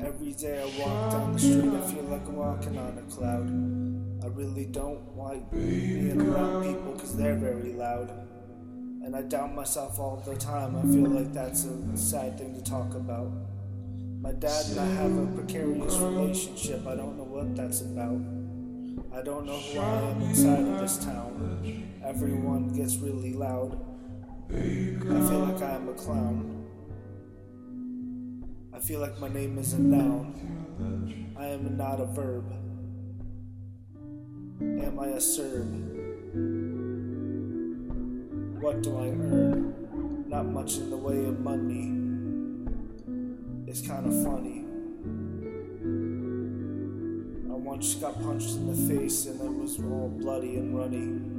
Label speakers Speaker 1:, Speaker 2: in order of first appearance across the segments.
Speaker 1: Every day I walk down the street, I feel like I'm walking on a cloud. I really don't like being around people because they're very loud. And I doubt myself all the time. I feel like that's a sad thing to talk about. My dad and I have a precarious relationship. I don't know what that's about. I don't know who I am inside of this town. Everyone gets really loud. I feel like I am a clown. I feel like my name is a noun. I am not a verb. Am I a Serb? What do I earn? Not much in the way of money. It's kind of funny. I once got punched in the face and it was all bloody and runny.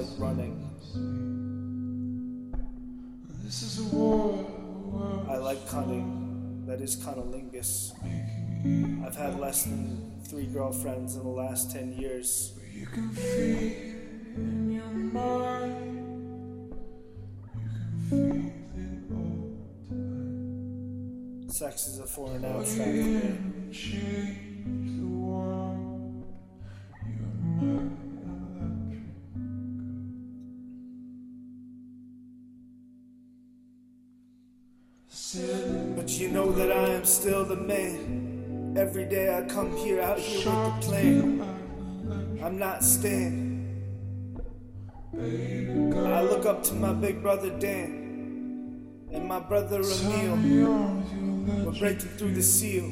Speaker 1: Like running. This is a war. I like cunning. That is cunnilingus. I've had less than three girlfriends in the last ten years. You can feel in your mind. You can feel it all time. Sex is a foreign abstract. You know that I am still the man. Every day I come here out here with the plan. I'm not staying. I look up to my big brother Dan and my brother Emil. We're breaking through the seal.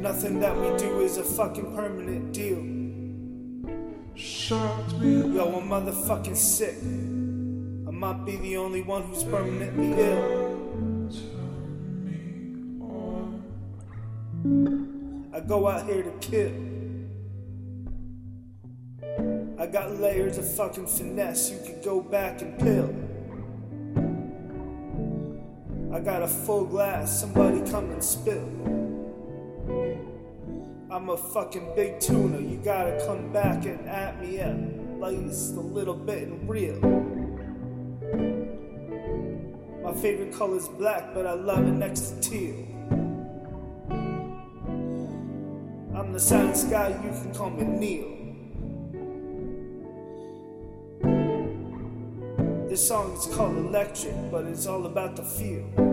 Speaker 1: Nothing that we do is a fucking permanent deal. Yo, I'm motherfucking sick. Might be the only one who's permanently ill. I go out here to kill. I got layers of fucking finesse you could go back and pill. I got a full glass, somebody come and spill. I'm a fucking big tuna, you gotta come back and at me at least a little bit and real. Favorite color's black, but I love it next to teal. I'm the silent sky, you can call me Neil. This song is called Electric, but it's all about the feel.